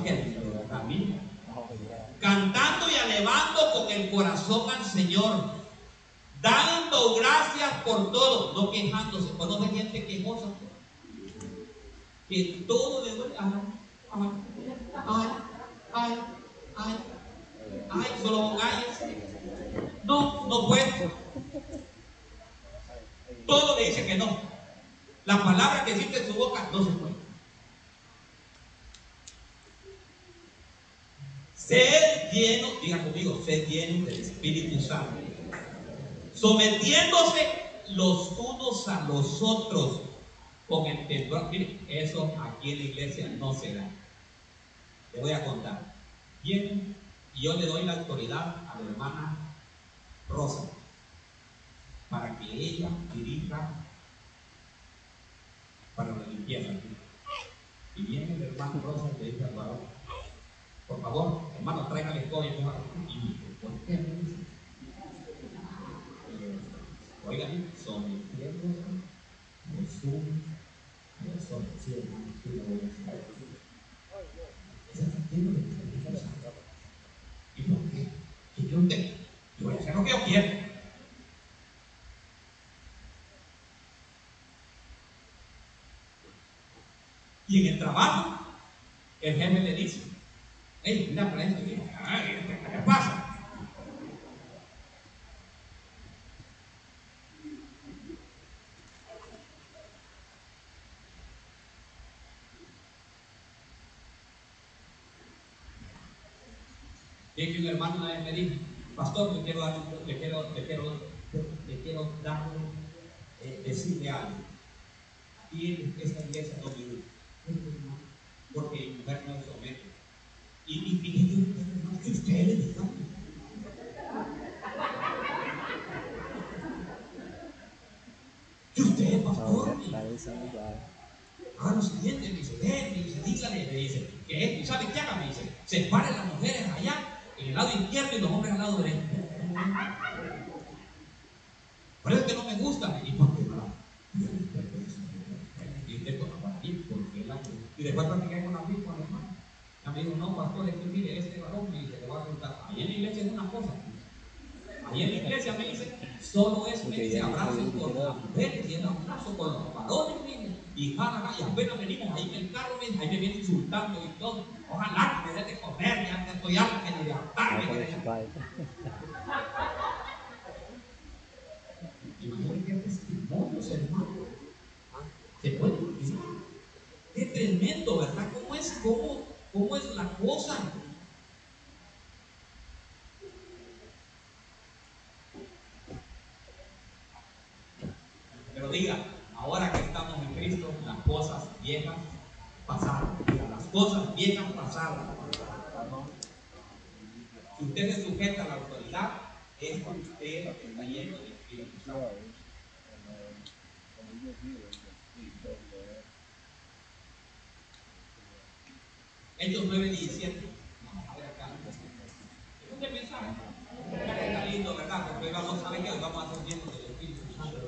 También cantando y alabando con el corazón al Señor, dando gracias por todo, no quejándose. Conoce gente quejosa, que todo le duele. Ay, ay, ay, ay, ay, ay, solo galles. No, no puede. Todo le dice que no. La palabra que existe en su boca no se puede. Sed lleno, diga conmigo, sed lleno del Espíritu Santo. Sometiéndose los unos a los otros con el temblor. Mire, eso aquí en la iglesia no se da. Le voy a contar. Vienen y yo le doy la autoridad a la hermana Rosa para que ella dirija para la limpieza. Y viene el hermano Rosa y le dice al varón, por favor, hermano, traiga la escoba y ponga Y dice, ¿por qué me dice? Oigan, son mis tiempos, los sumos, los son, hermano, sí, lo voy a hacer. Ese es tiempo de que dice ¿Y por qué? Que yo tengo. Yo voy a hacer lo que yo quiero. Y en el trabajo, el jefe le dice, hey, mira para esto, y ay, ¿qué pasa? Y que un hermano una vez me dijo, pastor, le quiero dar, le quiero, le quiero, le quiero dar, eh, decirle algo. Aquí en esta iglesia no me porque mi mujer no somete. Y, y, y yo, que usted le diga. Que usted, pastor. Ah, lo siguiente, me dice, ven, me dice, dígale, me dice, que ¿sabe qué haga? Me dice, separe las mujeres allá, el lado izquierdo y los hombres al lado derecho. Por eso que no me gusta, y por qué no. Y intento para ti, porque Y después practiqué con la misma hermano. Me dijo, no, pastor, es que mire, este varón me dice, te voy a contar. Ahí en la iglesia es una cosa. Ahí en la iglesia me dice, solo es, me dice, abrazo con las mujeres y el abrazo con los varones. Y jala, y apenas venimos ahí en el carro, ahí me viene insultando y todo. Ojalá que me dé de comer, ya estoy harto que ni de hartarme. que de- Imagínate qué testimonios, hermano. Se puede olvidar. Qué tremendo, ¿verdad? ¿Cómo es, cómo, es la cosa? Pero diga, ahora que estamos en Cristo, las cosas viejas pasaron. Las cosas viejas pasaron. Si usted se sujeta a la autoridad, es porque usted está lleno del Espíritu Santo. Hechos 9, 17. Vamos a ver acá. Es un mensaje. Está lindo, ¿verdad? Porque hoy vamos a ver que hoy vamos a ser llenos del Espíritu Santo.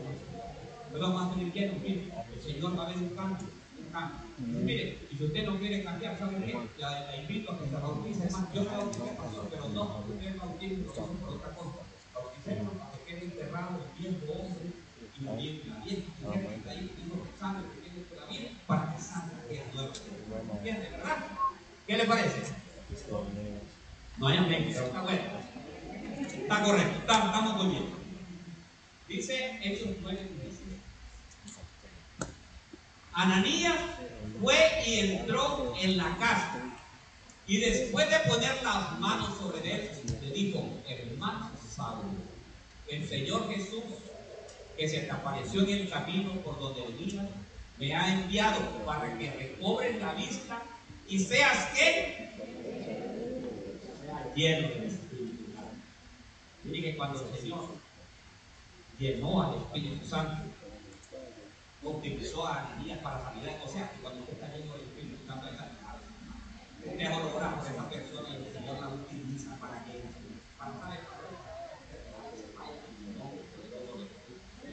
Hoy vamos a ser llenos, mire, el Señor va a ver un cambio, cambio. Mire, y si usted no quiere cambiar, ¿sabe qué? La, la invito a que se bautice más. Yo me bauticé pastor, pero no usted bautice lo son por otra cosa. Bauticémonos para que quede enterrado el viejo hombre y la vieja, la vieja que ahí, dijo que sangre que tiene por la vida, para que salga que es nueva. ¿Entiende, verdad? ¿Qué le parece? No hay amén, está bueno. Está correcto, está- estamos muy bien. Dice Hechos 9, 17. Ananías fue y entró en la casa. Y después de poner las manos sobre él, le dijo, hermano Saulo, el Señor Jesús, que se te apareció en el camino por donde venía, me ha enviado para que recobres la vista y seas que lleno del Espíritu Santo. Mire que cuando el Señor llenó al Espíritu Santo, utilizó a Ananías para sanidad. O sea, que cuando usted está lleno del Espíritu Santo, hay sanidad. Déjalo orar por esa persona y el Señor la utiliza para que para saber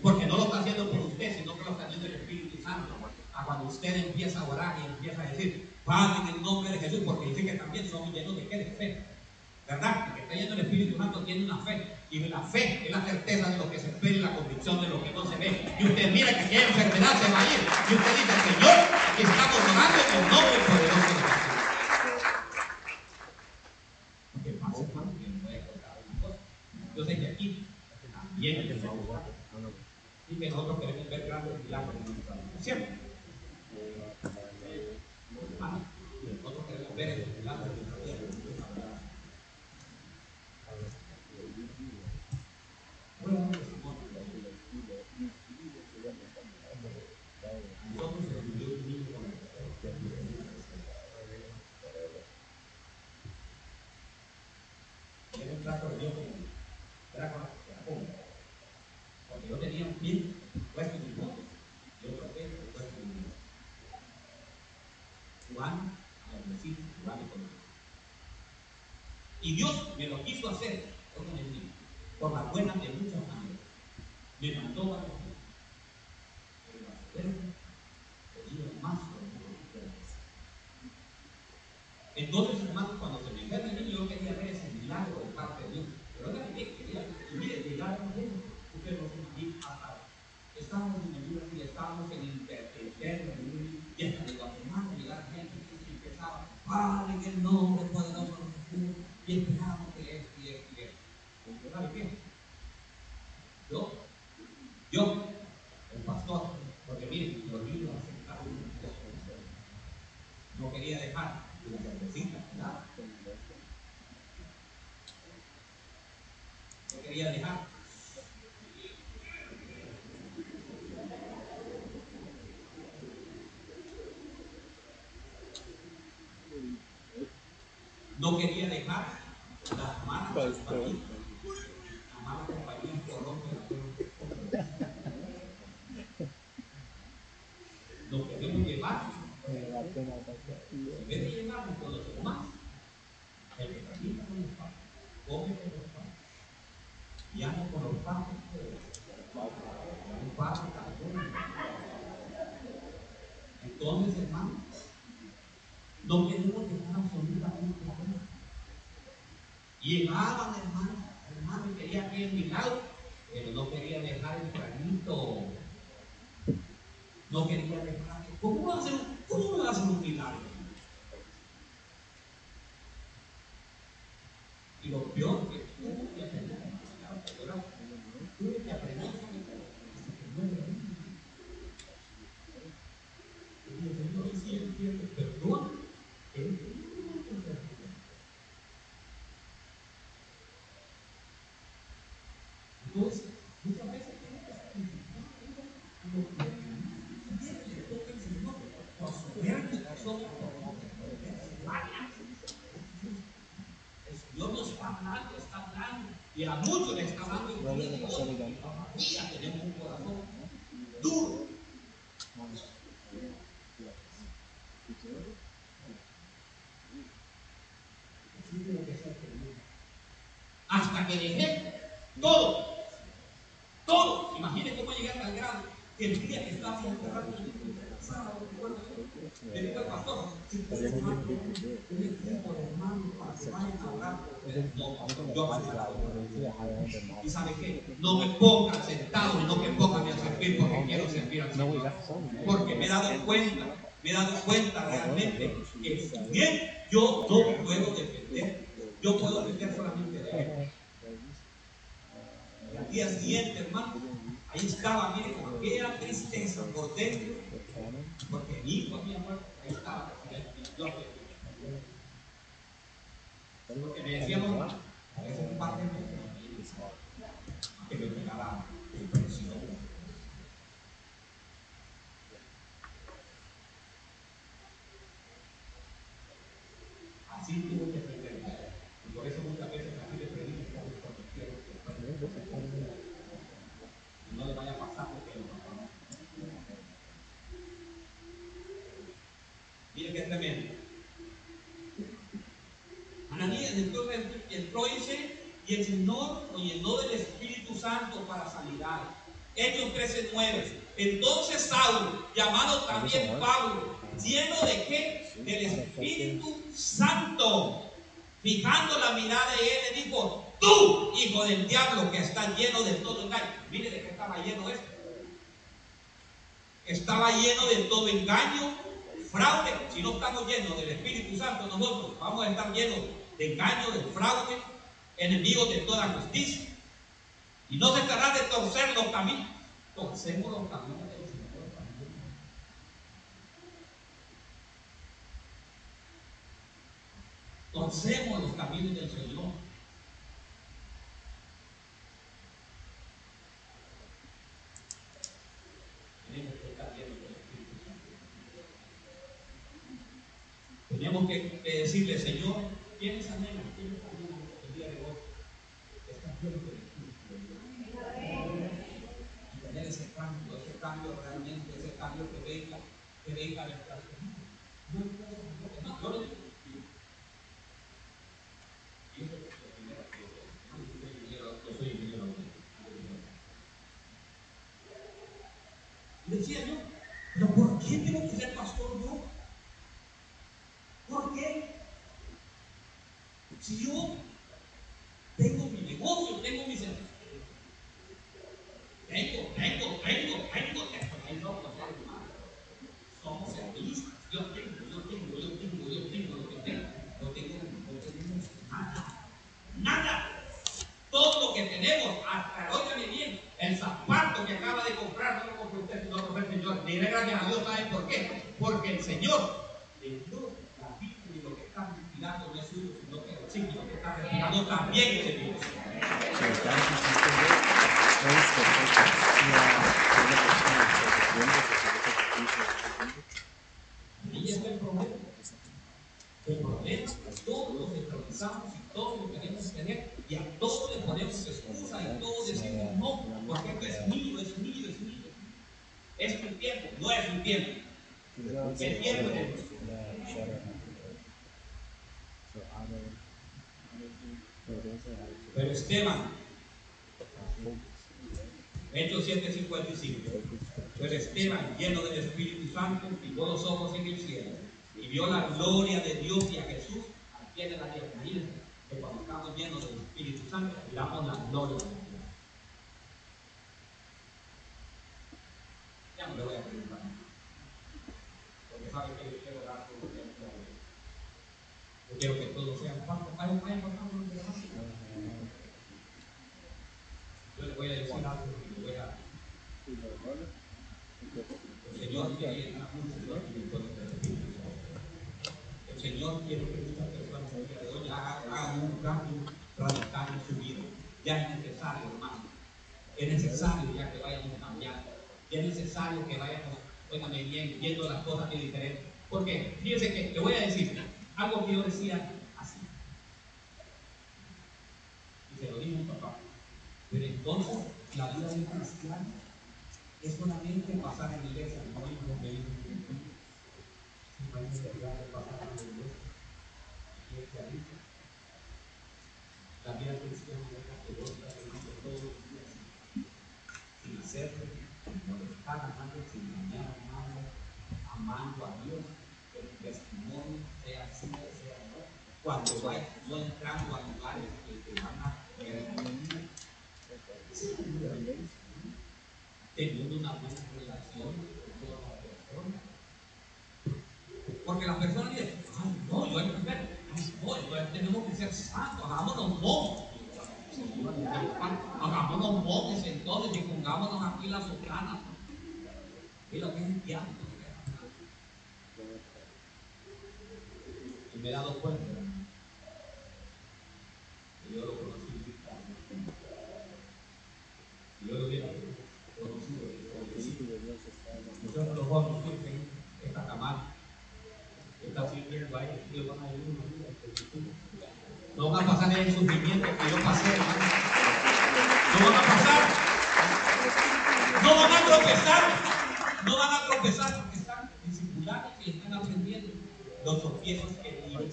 porque no lo está haciendo por usted, sino que lo está haciendo el Espíritu Santo. A cuando usted empieza a orar y empieza a decir, Padre, en el nombre de Jesús, porque dice que también somos llenos de qué? De fe. ¿Verdad? El que está lleno del Espíritu Santo tiene una fe. Y la fe es la certeza de lo que se espera y la convicción de lo que no se ve. Y usted mira que aquella enfermedad se va a ir. Y usted dice, Señor, aquí estamos orando en el nombre poderoso de Jesús. Porque pasa, hermano, que no puede contar una cosa. Yo sé que aquí también que ser y que nosotros queremos ver grandes milagros en nuestra vida. ¿Cierto? Hermano, nosotros queremos ver esos milagros en nuestra vida. Bueno, Simón, nosotros se nos dio un niño con Era un trato de Dios. Era con era con- porque yo tenía un pie puesto en mi bote y otro pie puesto en mi bote. Juan, Hermesito, Juan y Colón. Y Dios me lo quiso hacer, oigan bien, por la buena de muchas maneras. Me mandó a la pero a su vez, pedía más por Entonces, hermanos, cuando se me enferma el niño, yo quería ver ese milagro de parte de Dios. Pero ahora que quería, y mire, llegar a ustedes no se imaginan hasta estábamos en el interno y hasta de Guatemala llegar gente y empezaba, Padre, en el nombre poderoso de Jesús, y esperamos que esto y esto y esto. ¿Sabe qué? Yo, yo, el pastor, porque miren, los libros aceptaron no quería dejar la cervecita, ¿verdad? No quería dejar No quería dejar las malas compañías. Las malas compañías corrompen Lo queremos llevar. En vez de llevarnos con los demás, el que practica con los padres, come con los padres, y anda con los padres. Un padre Entonces, hermano, no queremos dejar absolutamente nada. Llegaban, hermano, hermano, y quería que el milagro, pero no quería dejar el granito. No quería dejar. ¿Cómo va a hacer, cómo va a hacer un milagro? Y lo peor que tuve que aprender, tuve que aprender y el Señor siempre perdona entonces, muchas veces tiene que sacrificar que Señor. El Señor nos está hablando, está hablando, y a muchos le está hablando. Y todavía tenemos un corazón duro. Hasta que dejé todo. Imagínense cómo llegué hasta el grado que el día que estábamos enterrando voy Y sabe qué, no me pongan sentado no me pongan a servir porque quiero servir al Señor. Porque me he dado cuenta, me he dado cuenta realmente que bien yo no puedo defender, yo puedo defender solamente de él. Al día siguiente, hermano, ahí estaba, mire, aquella tristeza por dentro, porque mi hijo había muerto, ahí estaba, porque me decíamos, a veces un par de meses, que me pegaba impresión. Así que aprender. Y por eso muchas veces así le predico porque quiero que no le vaya a pasar porque lo Miren qué tremendo. Entonces entró ese y el Señor lo llenó del Espíritu Santo para sanidad. Hechos 13:9. Entonces Saulo, llamado también Pablo, lleno de qué? Del Espíritu Santo. Fijando la mirada de él, le dijo, tú, hijo del diablo, que está lleno de todo engaño. Mire de qué estaba lleno esto. Estaba lleno de todo engaño, fraude. Si no estamos llenos del Espíritu Santo, nosotros vamos a estar llenos de engaño, de fraude, enemigos de toda justicia. Y no se tratará de torcer los caminos. Torcemos los caminos del Señor también. Torcemos los caminos del Señor. Tenemos que estar llenos del Espíritu Santo. Tenemos que decirle, Señor, ¿quiénes anhelan? ¿Quiénes anhelan el día de hoy? Estar llenos del Espíritu de Dios. Tener ese cambio, ese cambio realmente, ese cambio que venga, que venga de nuestras vidas. No, yo lo digo. Y eso es lo primero que yo soy ingeniero. Decía yo, pero ¿por qué tengo que ser pastor yo? ¿Por qué? Si yo tengo mi negocio, tengo mis tengo, tengo, tengo, tengo, tengo, somos egoístas. Yo tengo, yo tengo, yo tengo, yo tengo lo que tengo. No tengo, no tenemos nada. Nada. Todo lo que tenemos, hasta, óigame bien, el zapato que acaba de comprar, no lo compró usted, sino lo compró el Señor. Dile gracias a Dios, ¿saben por qué? Porque el Señor le dio la vida y lo que está respirando no es suyo, sino que el signo que está respirando también es de Dios. So that is something very special. Yeah, una persona que se siente, que se siente Y ese es el problema. El problema es que todos nos centralizamos y todos lo queremos tener y a todos le ponemos excusa y todos decimos no, porque esto es mío, es mío, es mío. Es mi tiempo, no es mi tiempo. El tiempo es de Pero Esteban, Hechos 7:55. Pero Esteban, lleno del Espíritu Santo, fijó los ojos en el cielo y vio la gloria de Dios y a Jesús al pie de la tierra. Imagínense que cuando estamos llenos del Espíritu Santo, miramos la gloria de Dios. Ya no le voy a preguntar. Porque sabe que yo quiero dar por que Yo quiero que todos sean vayan, vayan contando lo que. Yo le voy a decir algo y le voy a el Señor quiere una. El Señor quiere que muchas personas el día de hoy hagan un cambio radical en su vida. Ya es necesario, hermano. Es necesario ya que vayamos cambiando. Es necesario que vayamos, óigame bien, viendo las cosas de diferente. Porque fíjense que le voy a decir algo que yo decía así. Y se lo dijo un papá. Pero entonces la vida del cristiano es solamente pasar en la iglesia, no hay como que ir no hay necesidad de pasar en la iglesia. Y es que la vida cristiana es la que Dios está viviendo todos los días, sin hacerlo, sin molestar a nadie, sin dañar a nadie, amando a Dios, que el testimonio sea así, sea no. Cuando vaya, no entrando a lugares que te van a teniendo una buena relación con todas las personas. Porque las personas dicen, ay, no, yo hay que ver, no, yo tenemos que ser santos, hagámonos monjes. Hagámonos monjes entonces y pongámonos aquí las sopranas. Y lo que es el diablo. Y me he dado cuenta que yo lo conocí. Y yo lo hubiera conocido. Nosotros los jóvenes sirven esta camada. Está Dios. No van a pasar el sufrimiento que yo pasé, hermano. No van a pasar. No van a tropezar. No van a tropezar porque están discipulados y están aprendiendo los tropiezos que viven.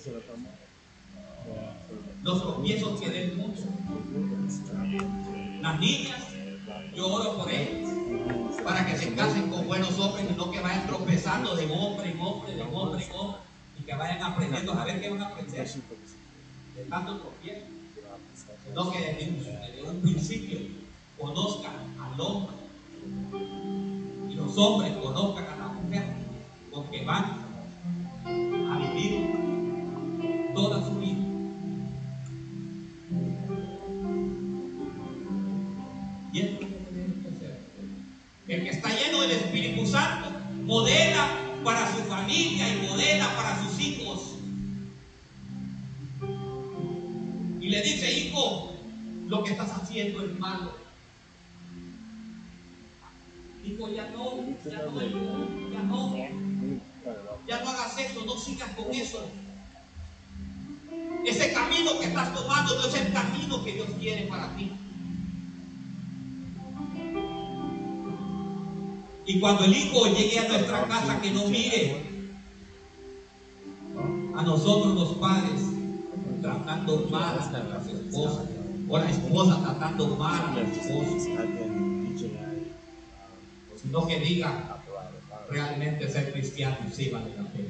Los tropiezos que del mundo. Las niñas, yo oro por ellas para que se casen con buenos hombres y no que vayan tropezando de hombre en hombre, de hombre en hombre, y que vayan aprendiendo a ver qué van a aprender de tanto tropiezo, sino que desde un, principio conozcan al hombre y los hombres conozcan a la mujer, porque van a vivir toda su vida. Y es lo que tenemos que hacer. El que está lleno del Espíritu Santo modela para su familia y modela para sus hijos. Y le dice, hijo, lo que estás haciendo es malo. Hijo, ya no, ya no, ya no, ya no hagas eso, no sigas con eso. Ese camino que estás tomando no es el camino que Dios quiere para ti. Y cuando el hijo llegue a nuestra casa, que no mire a nosotros los padres tratando mal a nuestras esposas, o la esposa tratando mal a again, DJI. sino que diga realmente ser cristiano sí vale la pena.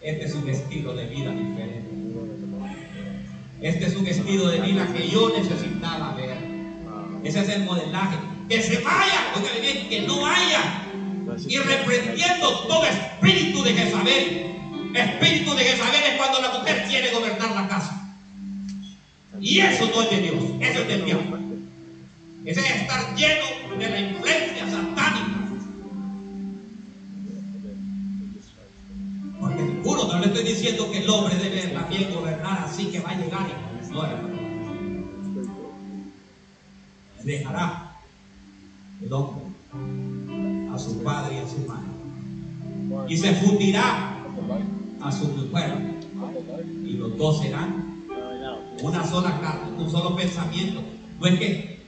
Este es un estilo de vida diferente. Este es un estilo de vida que yo necesitaba ver. Ese es el modelaje. Que se vaya, oiga bien, que no haya. Y reprendiendo todo espíritu de Jezabel. Espíritu de Jezabel es cuando la mujer quiere gobernar la casa. Y eso no es de Dios, eso es del diablo. Ese es estar lleno de la influencia satánica. Porque ninguno, no le estoy diciendo que el hombre debe también gobernar así que va a llegar y no hermano. Dejará el a su padre y a su madre y se fundirá a su mujer y los dos serán una sola carne, un solo pensamiento. No es que,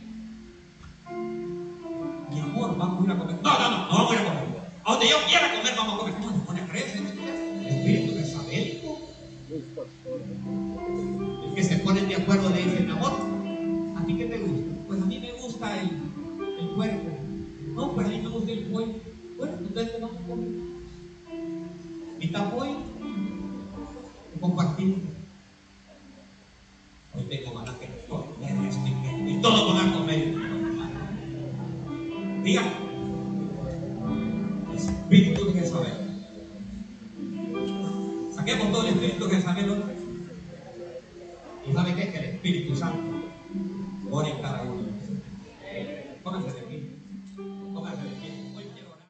mi amor, vamos a ir a comer. No, no, no, no vamos a ir a comer. A donde yo quiera comer, vamos a comer. No, espíritu jezabélico. Es que se ponen de acuerdo, le dicen, amor, Pollo, y compartimos. Hoy tengo ganas que comer esto y que- y todos van a comer. Diga, espíritu de Jezabel. Saquemos todo el espíritu de Jezabel. ¿no? ¿Y sabe qué? Que el Espíritu Santo ore en cada uno.